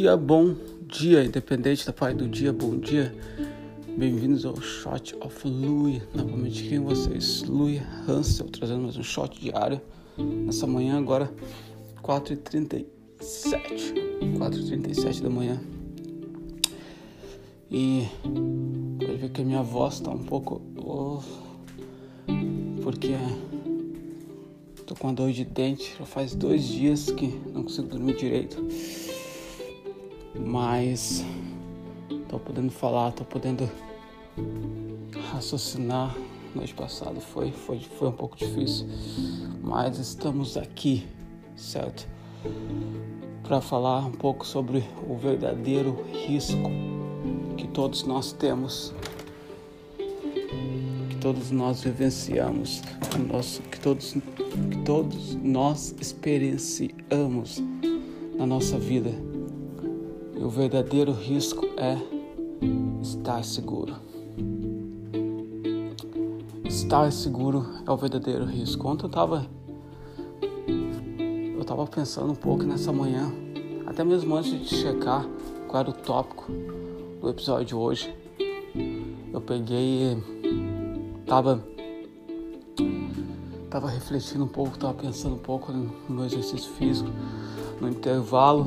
dia, bom dia, independente da parte do dia, bom dia. Bem-vindos ao Shot of Louis. Novamente com vocês, Louis Hansel, trazendo mais um shot diário. Nessa manhã, agora 4h37. 4h37 da manhã. E pode ver que a minha voz está um pouco. Oh, porque tô com a dor de dente. Já faz dois dias que não consigo dormir direito mas tô podendo falar, tô podendo raciocinar. Noite passada foi, foi, foi um pouco difícil, mas estamos aqui, certo? Para falar um pouco sobre o verdadeiro risco que todos nós temos, que todos nós vivenciamos, que, todos, que todos nós experienciamos na nossa vida o verdadeiro risco é estar seguro. Estar seguro é o verdadeiro risco. Ontem eu estava eu tava pensando um pouco nessa manhã, até mesmo antes de checar qual era o tópico do episódio de hoje. Eu peguei tava tava refletindo um pouco, tava pensando um pouco no meu exercício físico, no intervalo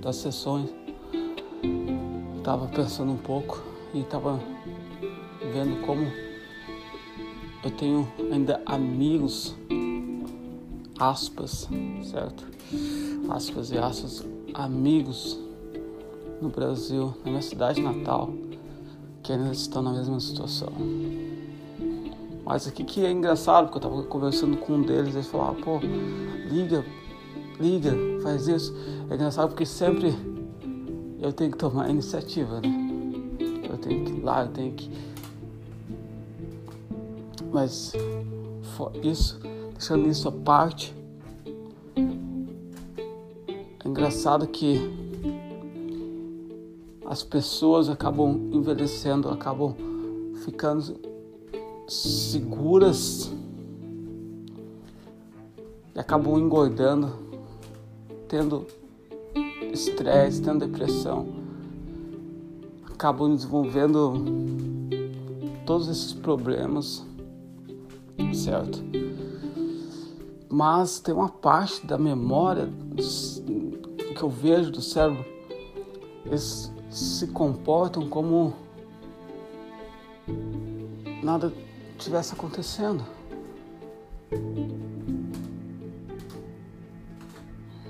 das sessões estava pensando um pouco e estava vendo como eu tenho ainda amigos, aspas, certo? Aspas e aspas, amigos no Brasil, na minha cidade natal, que ainda estão na mesma situação. Mas aqui que é engraçado, porque eu estava conversando com um deles, eles falavam, pô, liga, liga, faz isso. É engraçado porque sempre eu tenho que tomar a iniciativa, né? Eu tenho que ir lá, eu tenho que. Mas isso, deixando isso à parte, é engraçado que as pessoas acabam envelhecendo, acabam ficando seguras e acabam engordando, tendo estresse, tendo depressão, acabam desenvolvendo todos esses problemas, certo? Mas tem uma parte da memória que eu vejo do cérebro, eles se comportam como nada tivesse acontecendo.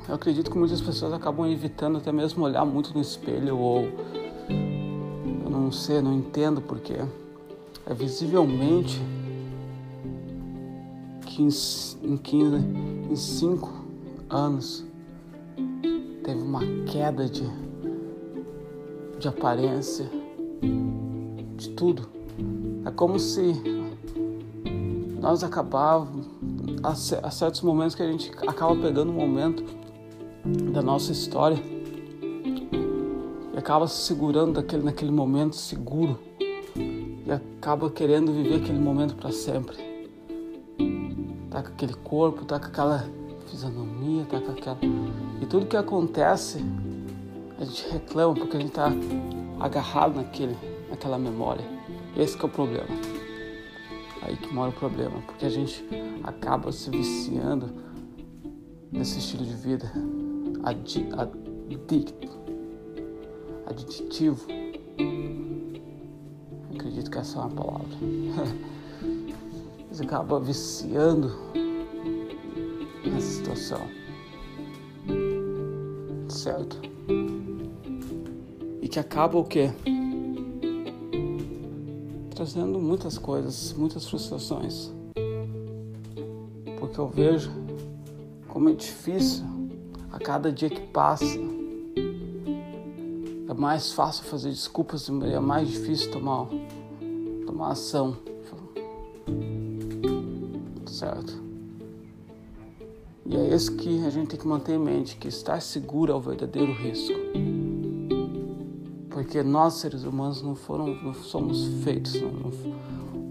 Eu acredito que muitas pessoas acabam evitando até mesmo olhar muito no espelho ou eu não sei, não entendo porque é visivelmente que em, 15, em 5 anos teve uma queda de, de aparência, de tudo. É como se nós acabávamos, a certos momentos que a gente acaba pegando um momento da nossa história e acaba se segurando daquele, naquele momento seguro e acaba querendo viver aquele momento para sempre. Tá com aquele corpo, tá com aquela fisionomia, tá com aquela. E tudo que acontece, a gente reclama porque a gente tá agarrado naquele, naquela memória. Esse é o problema. Aí que mora o problema, porque a gente acaba se viciando nesse estilo de vida adi, adicto, aditivo. Acredito que essa é uma palavra. Você acaba viciando nessa situação. Certo? E que acaba o quê? Trazendo muitas coisas, muitas frustrações. Porque eu vejo como é difícil a cada dia que passa. É mais fácil fazer desculpas e é mais difícil tomar, tomar ação. Certo? E é isso que a gente tem que manter em mente, que estar seguro é o verdadeiro risco. Porque nós, seres humanos, não, foram, não somos feitos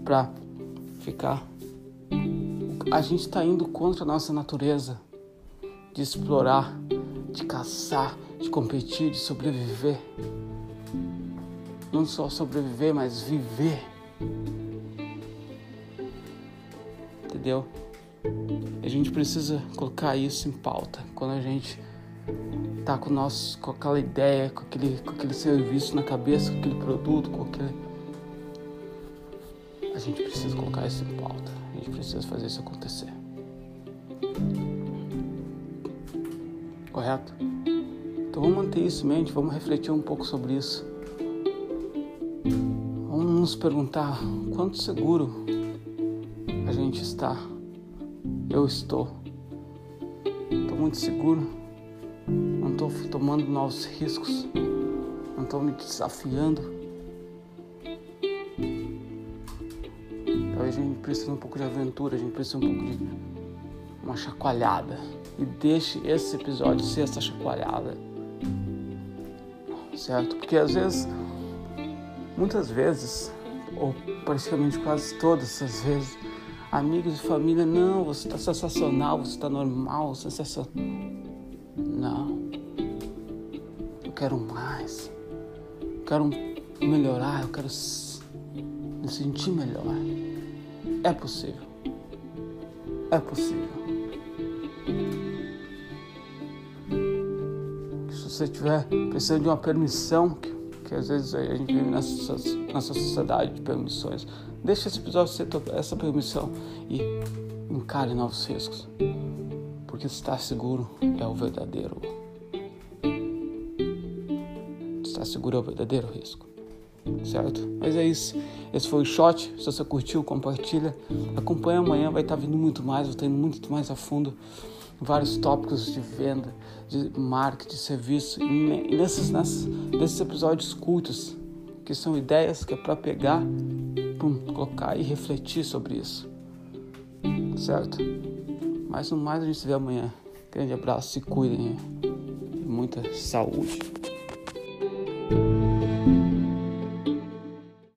para ficar. A gente está indo contra a nossa natureza de explorar, de caçar, de competir, de sobreviver. Não só sobreviver, mas viver. Entendeu? A gente precisa colocar isso em pauta quando a gente tá com, nosso, com aquela ideia, com aquele, com aquele serviço na cabeça, com aquele produto, com aquele. A gente precisa colocar isso em pauta. A gente precisa fazer isso acontecer. Correto? Então vamos manter isso em mente, vamos refletir um pouco sobre isso. Vamos nos perguntar quanto seguro a gente está. Eu estou. Estou muito seguro não estou tomando novos riscos, não estou me desafiando. Talvez a gente precise um pouco de aventura, a gente precisa um pouco de uma chacoalhada. E deixe esse episódio ser essa chacoalhada. Certo? Porque às vezes, muitas vezes, ou praticamente quase todas as vezes, amigos e família, não, você está sensacional, você está normal, sensacional. Não. Eu quero mais. Eu quero melhorar, eu quero me sentir melhor. É possível. É possível. Você estiver precisando de uma permissão, que, que às vezes a gente vive nessa, nessa sociedade de permissões, deixe esse episódio ser essa permissão e encare novos riscos porque estar seguro é o verdadeiro. Estar seguro é o verdadeiro risco. Certo? Mas é isso. Esse foi o shot. Se você curtiu, compartilha. Acompanha amanhã, vai estar vindo muito mais, vai estar indo muito mais a fundo. Vários tópicos de venda, de marketing, de serviço. E nesses, nesses, nesses episódios curtos, que são ideias que é para pegar, pum, colocar e refletir sobre isso. Certo? Mas no mais a gente se vê amanhã. Grande abraço, se cuidem. Muita saúde.